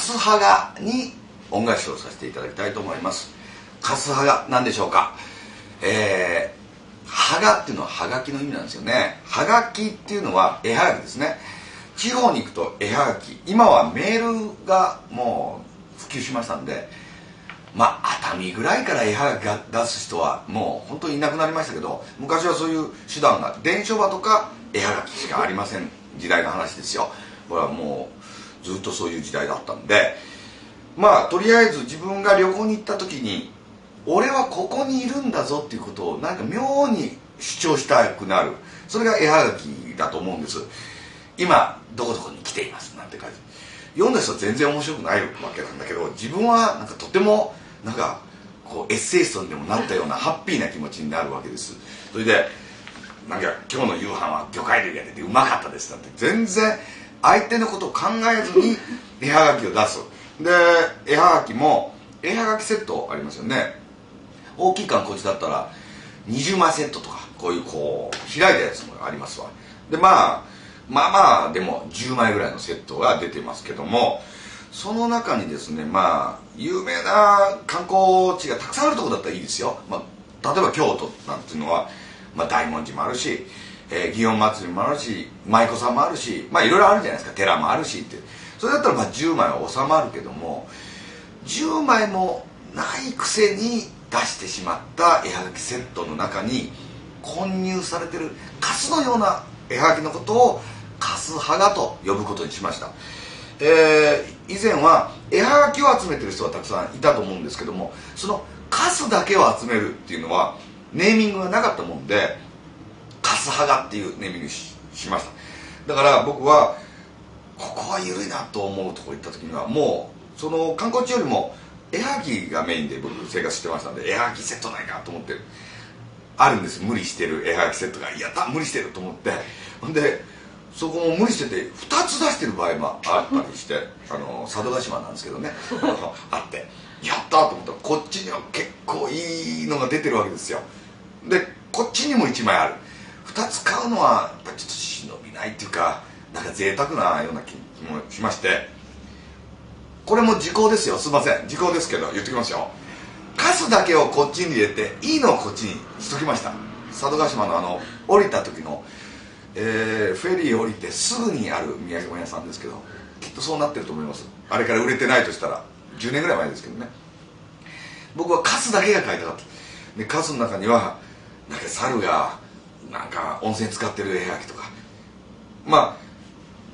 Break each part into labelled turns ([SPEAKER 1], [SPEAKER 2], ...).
[SPEAKER 1] スハガに恩返しをさせていただきたいと思います。カスハガ何でしょうか？えー、ハガっていうのはハガキの意味なんですよね。ハガキっていうのは絵はがきですね。地方に行くと絵はがき。今はメールがもう普及しましたんでまあ熱海ぐらいから絵はがき出す人はもう本当にいなくなりましたけど昔はそういう手段が伝書場とか絵はがきしかありません時代の話ですよ。これはもうずっとそういう時代だったんでまあとりあえず自分が旅行に行った時に俺はここにいるんだぞっていうことをなんか妙に主張したくなる。それが絵はがきだと思うんです。今どこどこに来ていますなんて感じ読んだ人は全然面白くないわけなんだけど自分はなんかとてもなんかこうエッセイストにでもなったようなハッピーな気持ちになるわけです。それでなんか今日の夕飯は魚介類が出てうまかったですなんて。全然相手のことを考えずに 絵はがきを出す。で絵はがきも絵はがきセットありますよね。大きい観光地だったら20枚セットとかこういうこう開いたやつもありますわ。でまあまあまあでも10枚ぐらいのセットが出てますけどもその中にですねまあ有名な観光地がたくさんあるとこだったらいいですよ、まあ、例えば京都なんていうのは、まあ、大文字もあるし、えー、祇園祭もあるし舞妓さんもあるしまあいろいろあるじゃないですか。寺もあるしって。それだったらまあ10枚は収まるけども10枚もないくせに出してしまった絵はがきセットの中に混入されてるカスのような絵はがきのことをカスハガと呼ぶことにしました、えー、以前は絵はがきを集めてる人がたくさんいたと思うんですけどもそのカスだけを集めるっていうのはネーミングがなかったもんでスハガっていうネーミングししました。だから僕はここは緩いなと思うとこ行った時にはもうその観光地よりも絵はがきがメインで僕生活してましたんで絵はがきセットないかと思ってあるんです。無理してる絵はがきセットが。やった無理してると思って。ほんでそこも無理してて2つ出してる場合もあったりして あの佐渡島なんですけどね。あって。やったと思った。らこっちには結構いいのが出てるわけですよ。でこっちにも1枚ある2つ買うのはやっぱちょっと忍びないっていうかなんか贅沢なような気もしまして。これも時効ですよ。すいません。時効ですけど言ってきますよ。カスだけをこっちに入れていいのをこっちにしときました。佐渡島のあの降りた時のえー、フェリー降りてすぐにある土産物屋さんですけどきっとそうなってると思います。あれから売れてないとしたら10年ぐらい前ですけどね。僕はカスだけが買いたかった。でカスの中にはなんか猿がなんか温泉使ってる絵描きとか。まあ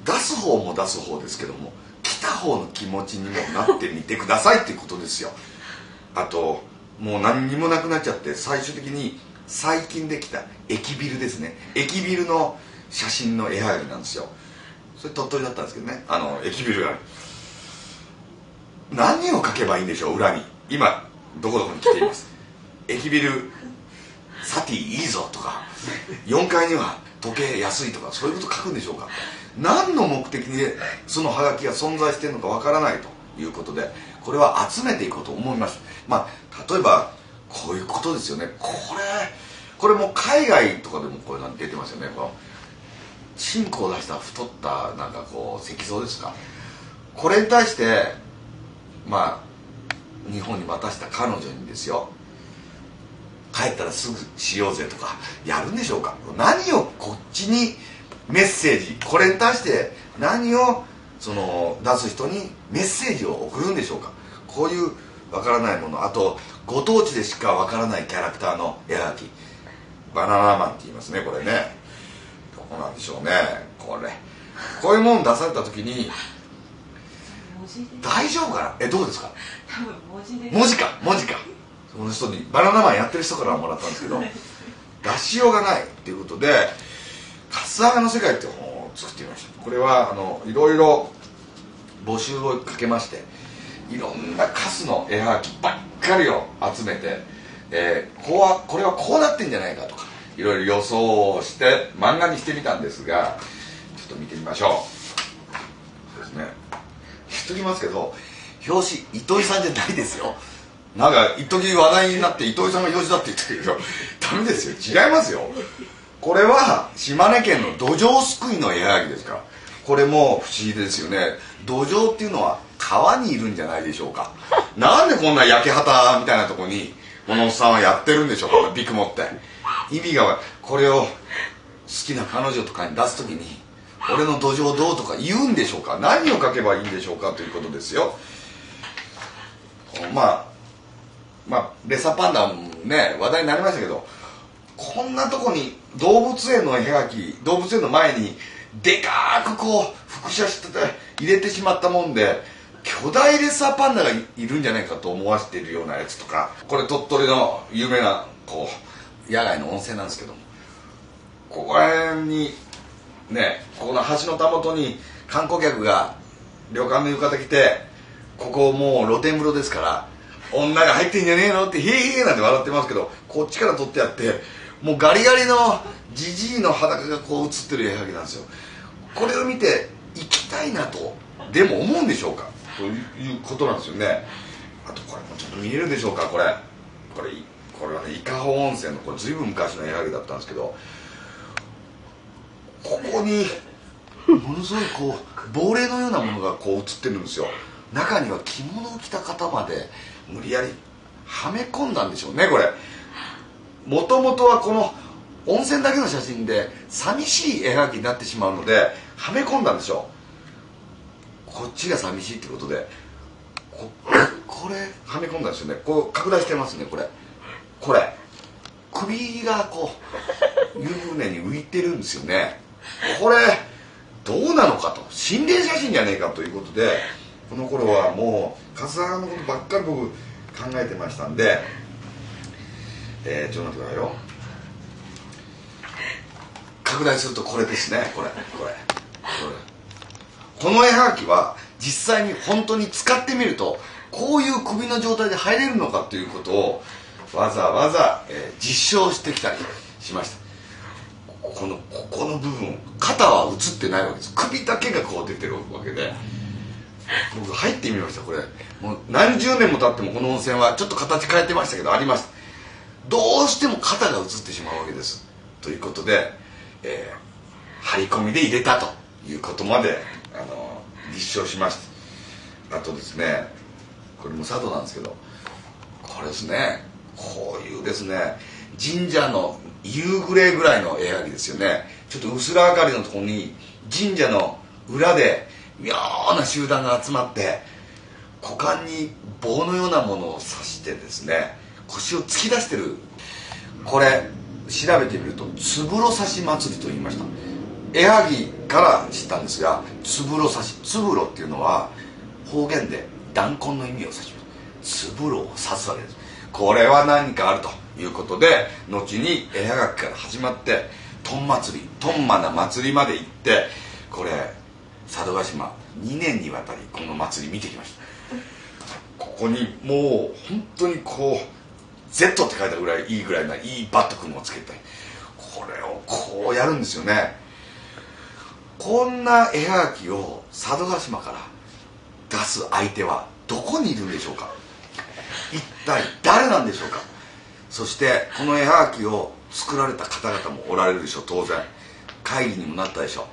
[SPEAKER 1] 出す方も出す方ですけども来た方の気持ちにもなってみてくださいっていうことですよ。あともう何にもなくなっちゃって最終的に最近できた駅ビルですね。駅ビルの写真の絵はがきなんですよ。それ鳥取だったんですけどね。あの駅ビルが。何を書けばいいんでしょう裏に。今どこどこに来ています。駅ビルサティいいぞとか4階には時計安いとかそういうこと書くんでしょうか。何の目的でそのハガキが存在してるのかわからないということでこれは集めていこうと思います。まあ例えばこういうことですよね。これこれも海外とかでもこういうの出てますよね。このチンコを出した太ったなんかこう石像ですか。これに対してまあ日本に渡した彼女にですよ。帰ったらすぐしようぜとかやるんでしょうか？何をこっちにメッセージこれに対して何をその出す人にメッセージを送るんでしょうか？こういうわからないもの。あとご当地でしかわからないキャラクターの絵はがき。バナナマンって言いますねこれね。どこなんでしょうねこれ。こういうもん出された時に大丈夫かな？えどうですか？文字か文字かその人にバナナマンやってる人からもらったんですけど出しようがないっていうことでカスアガの世界っていう本を作ってみました。これはあのいろいろ募集をかけましていろんなカスの絵はがきばっかりを集めて、えー、こうはこれはこうなってんじゃないかとかいろいろ予想をして漫画にしてみたんですがちょっと見てみましょう。そうですね。言っときますけど表紙糸井さんじゃないですよ。なんか一時話題になって糸井さんが表紙だって言ってるけど ダメですよ。違いますよ。これは島根県の土壌すくいの絵はがきですから。これも不思議ですよね。土壌っていうのは川にいるんじゃないでしょうか。なんでこんな焼け旗みたいなとこにこのおっさんはやってるんでしょうか。ビクモって意味がこれを好きな彼女とかに出す時に俺の土壌どうとか言うんでしょうか。何を書けばいいんでしょうかということですよ。まあまあレッサーパンダもね話題になりましたけどこんなとこに動物園の絵描き動物園の前にでかくこう複写してて入れてしまったもんで巨大レッサーパンダがいるんじゃないかと思わせているようなやつとかこれ鳥取の有名なこう野外の温泉なんですけどもここら辺にねここの橋のたもとに観光客が旅館の浴衣着てここもう露天風呂ですから女が入ってんじゃねえのって「へえへえ」なんて笑ってますけどこっちから撮ってやってもうガリガリのじじいの裸がこう写ってる絵はぎなんですよ。これを見て行きたいなとでも思うんでしょうか？ということなんですよね。あとこれもちょっと見えるでしょうか？これ。これこれはね伊香保温泉のこれ随分昔の絵はぎだったんですけどここにものすごいこう亡霊のようなものがこう写ってるんですよ。中には着物を着た方まで無理やりはめ込んだんでしょうねこれ。もともとはこの温泉だけの写真で寂しい絵描きになってしまうのではめ込んだんでしょう。こっちが寂しいってことでこ これはめ込んだんですよね。こう拡大してますねこれ。これ。首がこう湯船に浮いてるんですよね。これどうなのかと。心霊写真じゃねえかということでこの頃はもう春日のことばっかり僕考えてましたんでえー、ちょっと待ってくださいよ。拡大するとこれですねこれこれ。これ。この絵はがきは実際に本当に使ってみるとこういう首の状態で入れるのかということをわざわざ、えー、実証してきたりしました。このここの部分肩は映ってないわけです。首だけがこう出てるわけで。僕入ってみましたこれ。もう何十年も経ってもこの温泉はちょっと形変えてましたけどありました。どうしても肩が映ってしまうわけです。ということで、えー、張り込みで入れたということまであの立証しました。あとですねこれも佐渡なんですけどこれですねこういうですね神社の夕暮れぐらいの絵はぎですよね。ちょっと薄ら明かりのとこに神社の裏で妙な集団が集まって股間に棒のようなものを刺してですね腰を突き出してる。これ調べてみるとつぶろ刺し祭りと言いました。絵はぎから知ったんですがつぶろ刺しつぶろっていうのは方言で弾痕の意味を指します。つぶろを刺すわけです。これは何かあるということで後に絵はがきから始まってとん祭りとんまな祭りまで行ってこれ佐渡島2年にわたりこの祭り見てきました。ここにもう本当にこう Z って書いたぐらいいいぐらいないいバット君をつけてこれをこうやるんですよね。こんな絵はがきを佐渡島から出す相手はどこにいるんでしょうか。一体誰なんでしょうか。そしてこの絵はがきを作られた方々もおられるでしょう当然。会議にもなったでしょう。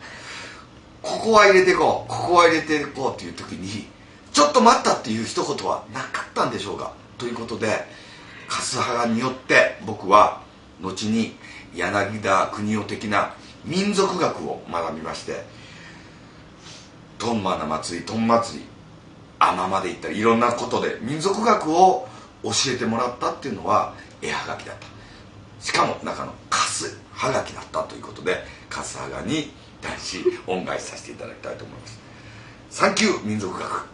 [SPEAKER 1] ここは入れていこうここは入れていこうっていう時にちょっと待ったっていう一言はなかったんでしょうかということで春日派によって僕は後に柳田国夫的な民族学を学びましてトンマな祭りトン祭り尼まで行ったりいろんなことで民族学を教えてもらったっていうのは絵はがきだった。しかも中のカスはがきだったということでカスはがに大事恩返しさせていただきたいと思います。サンキュー民族学。